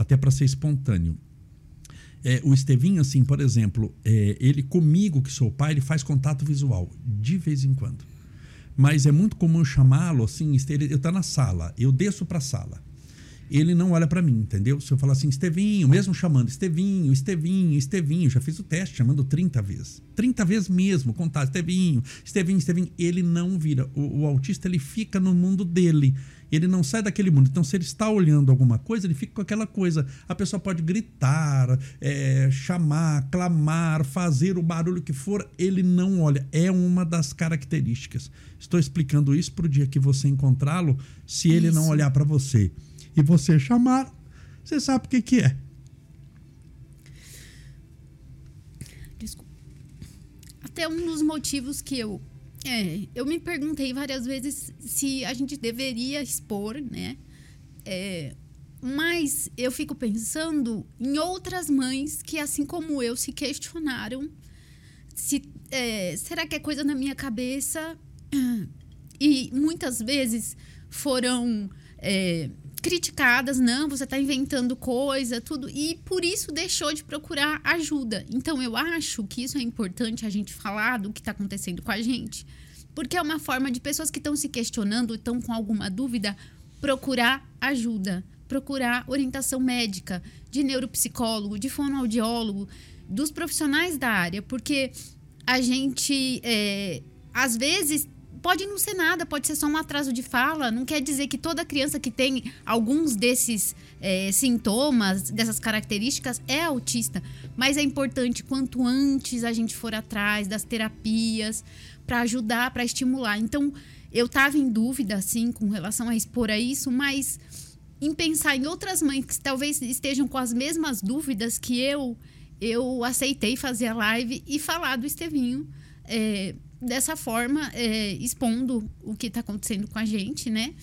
até para ser espontâneo. É, o Estevinho, assim, por exemplo, é, ele comigo, que sou pai, ele faz contato visual, de vez em quando. Mas é muito comum chamá-lo, assim, ele está na sala, eu desço para a sala ele não olha para mim, entendeu? Se eu falar assim, Estevinho, mesmo chamando Estevinho, Estevinho, Estevinho, já fiz o teste chamando 30 vezes. 30 vezes mesmo, contar Estevinho, Estevinho, Estevinho, ele não vira. O, o, autista, ele fica no mundo dele. Ele não sai daquele mundo. Então, se ele está olhando alguma coisa, ele fica com aquela coisa. A pessoa pode gritar, é, chamar, clamar, fazer o barulho que for, ele não olha. É uma das características. Estou explicando isso para o dia que você encontrá-lo, se ele isso. não olhar para você e você chamar, você sabe o que, que é. Desculpa. Até um dos motivos que eu. É, eu me perguntei várias vezes se a gente deveria expor, né? É, mas eu fico pensando em outras mães que, assim como eu, se questionaram se é, será que é coisa na minha cabeça e muitas vezes foram é, criticadas, não, você está inventando coisa, tudo, e por isso deixou de procurar ajuda. Então eu acho que isso é importante a gente falar do que está acontecendo com a gente, porque é uma forma de pessoas que estão se questionando, estão com alguma dúvida, procurar ajuda, procurar orientação médica, de neuropsicólogo, de fonoaudiólogo, dos profissionais da área, porque a gente é, às vezes pode não ser nada, pode ser só um atraso de fala. Não quer dizer que toda criança que tem alguns desses é, sintomas, dessas características, é autista. Mas é importante quanto antes a gente for atrás das terapias para ajudar, para estimular. Então, eu estava em dúvida, assim, com relação a expor a isso, mas em pensar em outras mães que talvez estejam com as mesmas dúvidas que eu, eu aceitei fazer a live e falar do Estevinho. É, dessa forma, é, expondo o que está acontecendo com a gente, né?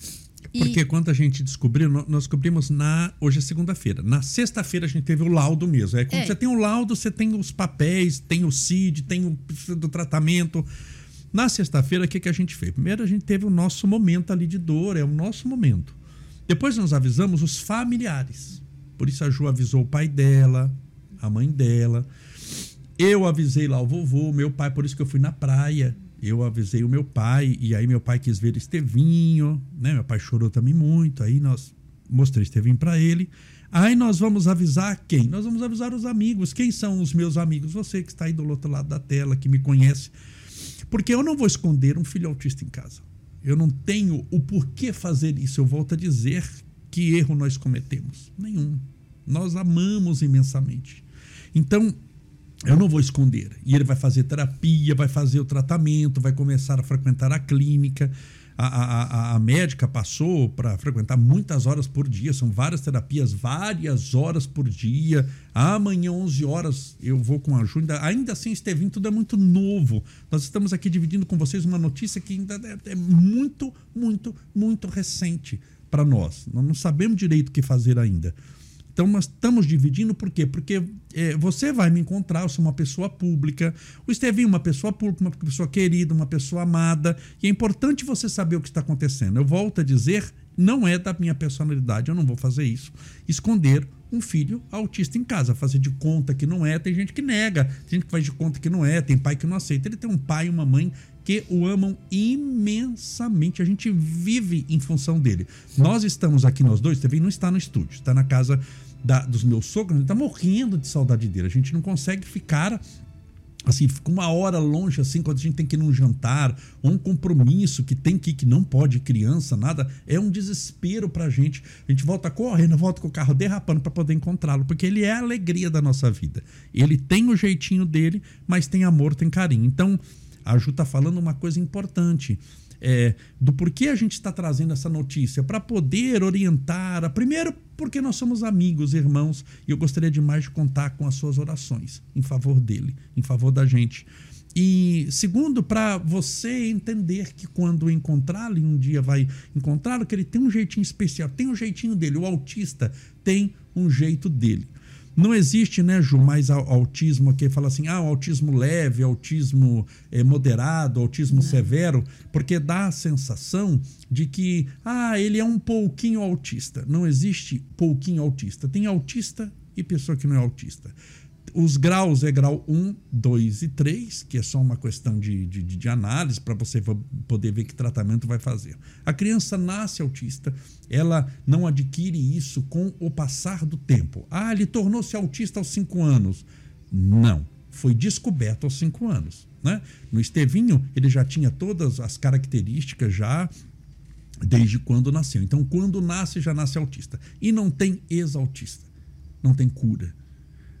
E... Porque quando a gente descobriu, nós descobrimos na. Hoje é segunda-feira. Na sexta-feira a gente teve o laudo mesmo. É quando é. você tem o laudo, você tem os papéis, tem o CID, tem o do tratamento. Na sexta-feira, o que, que a gente fez? Primeiro, a gente teve o nosso momento ali de dor, é o nosso momento. Depois, nós avisamos os familiares. Por isso, a Ju avisou o pai dela, a mãe dela. Eu avisei lá o vovô, meu pai, por isso que eu fui na praia. Eu avisei o meu pai, e aí meu pai quis ver Estevinho, né? Meu pai chorou também muito, aí nós mostrei Estevinho para ele. Aí nós vamos avisar quem? Nós vamos avisar os amigos. Quem são os meus amigos? Você que está aí do outro lado da tela, que me conhece. Porque eu não vou esconder um filho autista em casa. Eu não tenho o porquê fazer isso. Eu volto a dizer que erro nós cometemos. Nenhum. Nós amamos imensamente. Então, eu não vou esconder. E ele vai fazer terapia, vai fazer o tratamento, vai começar a frequentar a clínica. A, a, a médica passou para frequentar muitas horas por dia, são várias terapias, várias horas por dia. Amanhã, 11 horas, eu vou com a ajuda. Ainda assim, Estevinho, tudo é muito novo. Nós estamos aqui dividindo com vocês uma notícia que ainda é, é muito, muito, muito recente para nós. Nós não sabemos direito o que fazer ainda. Então nós estamos dividindo por quê? Porque é, você vai me encontrar, eu sou uma pessoa pública, o Estevinho uma pessoa pública, uma pessoa querida, uma pessoa amada, e é importante você saber o que está acontecendo. Eu volto a dizer, não é da minha personalidade, eu não vou fazer isso. Esconder um filho autista em casa, fazer de conta que não é, tem gente que nega, tem gente que faz de conta que não é, tem pai que não aceita. Ele tem um pai e uma mãe que o amam imensamente. A gente vive em função dele. Nós estamos aqui, nós dois, também não está no estúdio, está na casa da, dos meus sogros, gente tá morrendo de saudade dele. A gente não consegue ficar assim, fica uma hora longe, assim, quando a gente tem que ir num jantar, ou um compromisso que tem que que não pode, criança, nada, é um desespero pra gente. A gente volta correndo, volta com o carro derrapando para poder encontrá-lo, porque ele é a alegria da nossa vida. Ele tem o jeitinho dele, mas tem amor, tem carinho. Então, a Ju tá falando uma coisa importante é, do porquê a gente está trazendo essa notícia, para poder orientar. Primeiro, porque nós somos amigos, irmãos, e eu gostaria demais de contar com as suas orações em favor dele, em favor da gente. E segundo, para você entender que quando encontrá-lo, um dia vai encontrá-lo, que ele tem um jeitinho especial, tem um jeitinho dele. O autista tem um jeito dele. Não existe, né, Ju, mais autismo que fala assim, ah, autismo leve, autismo é, moderado, autismo severo, porque dá a sensação de que, ah, ele é um pouquinho autista. Não existe pouquinho autista. Tem autista e pessoa que não é autista. Os graus é grau 1, 2 e 3, que é só uma questão de, de, de análise para você poder ver que tratamento vai fazer. A criança nasce autista, ela não adquire isso com o passar do tempo. Ah, ele tornou-se autista aos 5 anos. Não, foi descoberto aos 5 anos. Né? No Estevinho, ele já tinha todas as características já desde quando nasceu. Então, quando nasce, já nasce autista. E não tem ex-autista. Não tem cura.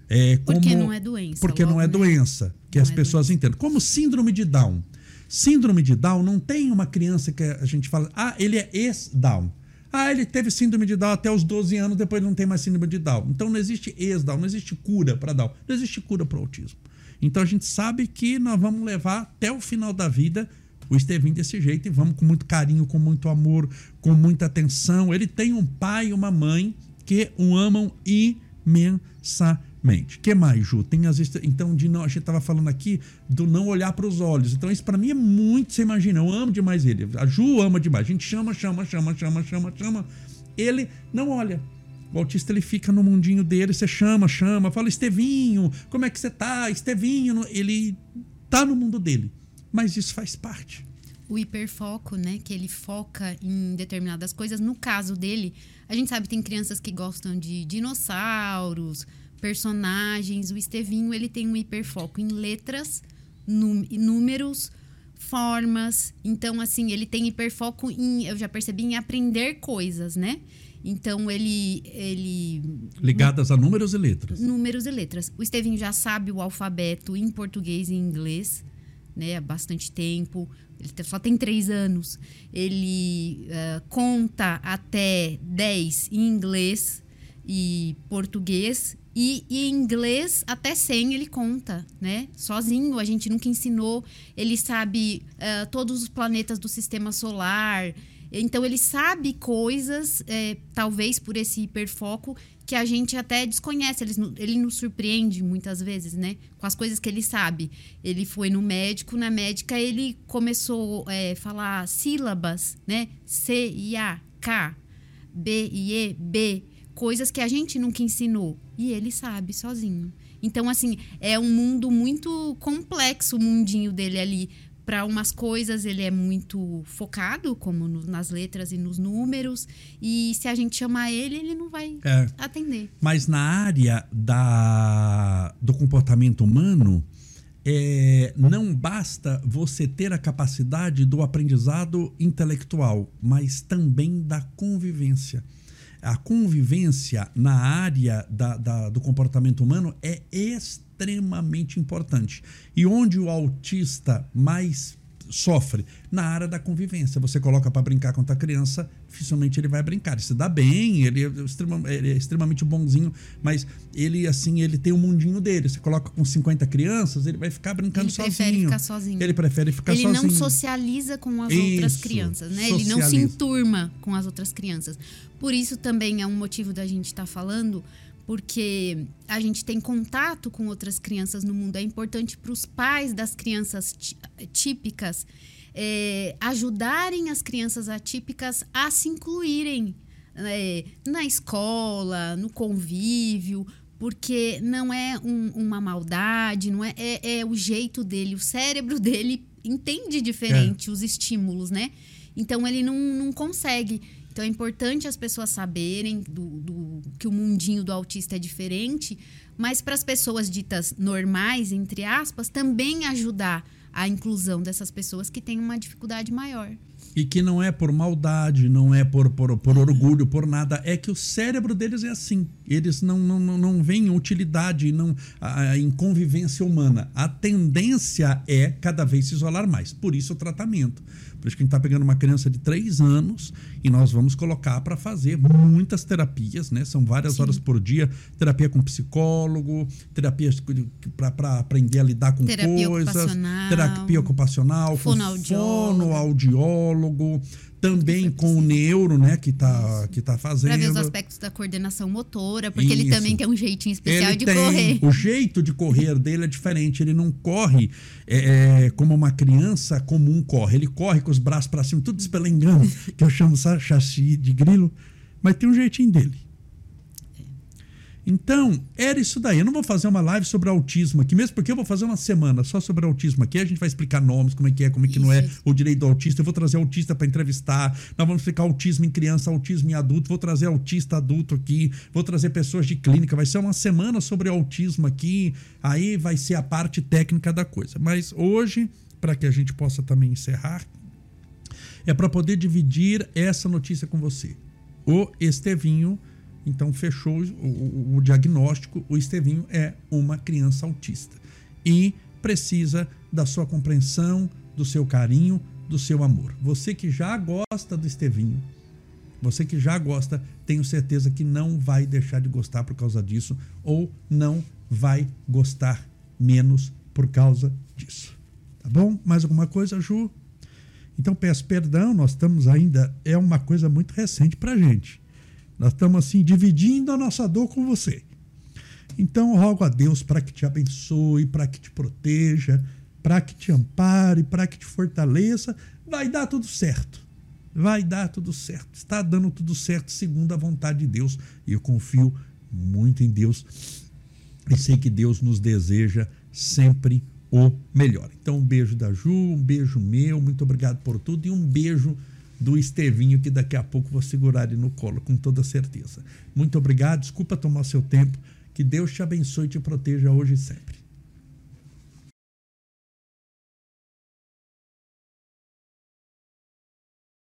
É, porque não é doença. Porque logo, não é né? doença, que não as é pessoas doença. entendem. Como síndrome de Down. Síndrome de Down não tem uma criança que a gente fala, ah, ele é ex-Down. Ah, ele teve síndrome de Down até os 12 anos, depois não tem mais síndrome de Down. Então não existe ex-Down, não existe cura para Down, não existe cura para o autismo. Então a gente sabe que nós vamos levar até o final da vida o Estevinho desse jeito e vamos com muito carinho, com muito amor, com muita atenção. Ele tem um pai e uma mãe que o amam imensamente mente. que mais, Ju? Tem as então de não, a gente estava falando aqui do não olhar para os olhos. Então isso para mim é muito, você imagina, eu amo demais ele. A Ju ama demais. A gente chama, chama, chama, chama, chama, chama. Ele não olha. O autista ele fica no mundinho dele, você chama, chama, fala Estevinho, como é que você tá? Estevinho, ele tá no mundo dele. Mas isso faz parte. O hiperfoco, né, que ele foca em determinadas coisas. No caso dele, a gente sabe que tem crianças que gostam de dinossauros, personagens. O Estevinho ele tem um hiperfoco em letras, números, formas. Então, assim, ele tem hiperfoco em, eu já percebi, em aprender coisas, né? Então ele. ele Ligadas a números e letras. Números e letras. O Estevinho já sabe o alfabeto em português e inglês, né? Há bastante tempo. Ele só tem três anos. Ele uh, conta até 10 em inglês e português e, e, inglês, até 100 ele conta, né? Sozinho, a gente nunca ensinou. Ele sabe uh, todos os planetas do sistema solar. Então, ele sabe coisas, é, talvez por esse hiperfoco, que a gente até desconhece. Ele, ele nos surpreende muitas vezes, né? Com as coisas que ele sabe. Ele foi no médico, na médica ele começou a é, falar sílabas, né? C, I, A, K, B, I, E, B coisas que a gente nunca ensinou. E ele sabe sozinho. Então, assim, é um mundo muito complexo o mundinho dele ali. Para umas coisas ele é muito focado, como no, nas letras e nos números. E se a gente chamar ele, ele não vai é. atender. Mas na área da, do comportamento humano, é, não basta você ter a capacidade do aprendizado intelectual, mas também da convivência a convivência na área da, da, do comportamento humano é extremamente importante. E onde o autista mais sofre? Na área da convivência. Você coloca para brincar com a criança, dificilmente ele vai brincar. Ele se dá bem, ele é, ele é, extremamente bonzinho, mas ele, assim, ele tem o um mundinho dele. Você coloca com 50 crianças, ele vai ficar brincando ele sozinho. Ele prefere ficar sozinho. Ele prefere ficar ele sozinho. Ele não socializa com as Isso, outras crianças, né? Socializa. Ele não se enturma com as outras crianças. Por isso também é um motivo da gente estar tá falando porque a gente tem contato com outras crianças no mundo. É importante para os pais das crianças típicas é, ajudarem as crianças atípicas a se incluírem é, na escola, no convívio, porque não é um, uma maldade, não é, é, é, o jeito dele, o cérebro dele entende diferente é. os estímulos, né? Então ele não, não consegue então é importante as pessoas saberem do, do que o mundinho do autista é diferente, mas para as pessoas ditas normais, entre aspas, também ajudar a inclusão dessas pessoas que têm uma dificuldade maior. E que não é por maldade, não é por, por, por orgulho, por nada. É que o cérebro deles é assim. Eles não, não, não veem utilidade não, a, a, em convivência humana. A tendência é cada vez se isolar mais. Por isso o tratamento. Por isso que a gente está pegando uma criança de 3 anos e nós vamos colocar para fazer muitas terapias, né? São várias Sim. horas por dia, terapia com psicólogo, terapia para aprender a lidar com terapia coisas, ocupacional, terapia ocupacional, fonoaudiólogo. fonoaudiólogo, também com o neuro, né, que tá, que tá fazendo. Para ver os aspectos da coordenação motora, porque Isso. ele também tem um jeitinho especial ele de tem. correr. O jeito de correr dele é diferente. Ele não corre é, é como uma criança comum corre. Ele corre com os braços para cima, tudo espelengando, que eu chamo chassi de grilo, mas tem um jeitinho dele. Então, era isso daí. Eu não vou fazer uma live sobre autismo aqui, mesmo porque eu vou fazer uma semana só sobre autismo aqui. A gente vai explicar nomes, como é que é, como é que isso, não é o direito do autista. Eu vou trazer autista para entrevistar. Nós vamos explicar autismo em criança, autismo em adulto. Vou trazer autista adulto aqui. Vou trazer pessoas de clínica. Vai ser uma semana sobre autismo aqui. Aí vai ser a parte técnica da coisa. Mas hoje, para que a gente possa também encerrar, é para poder dividir essa notícia com você. O Estevinho então fechou o, o, o diagnóstico, o Estevinho é uma criança autista e precisa da sua compreensão, do seu carinho, do seu amor. Você que já gosta do Estevinho, você que já gosta, tenho certeza que não vai deixar de gostar por causa disso ou não vai gostar menos por causa disso. Tá bom? Mais alguma coisa, Ju? Então peço perdão, nós estamos ainda é uma coisa muito recente para gente. Nós estamos assim dividindo a nossa dor com você. Então rogo a Deus para que te abençoe, para que te proteja, para que te ampare, para que te fortaleça. Vai dar tudo certo. Vai dar tudo certo. Está dando tudo certo segundo a vontade de Deus. E eu confio muito em Deus. E sei que Deus nos deseja sempre o melhor. Então, um beijo da Ju, um beijo meu, muito obrigado por tudo e um beijo do Estevinho, que daqui a pouco vou segurar ele no colo, com toda certeza. Muito obrigado, desculpa tomar seu tempo. Que Deus te abençoe e te proteja hoje e sempre.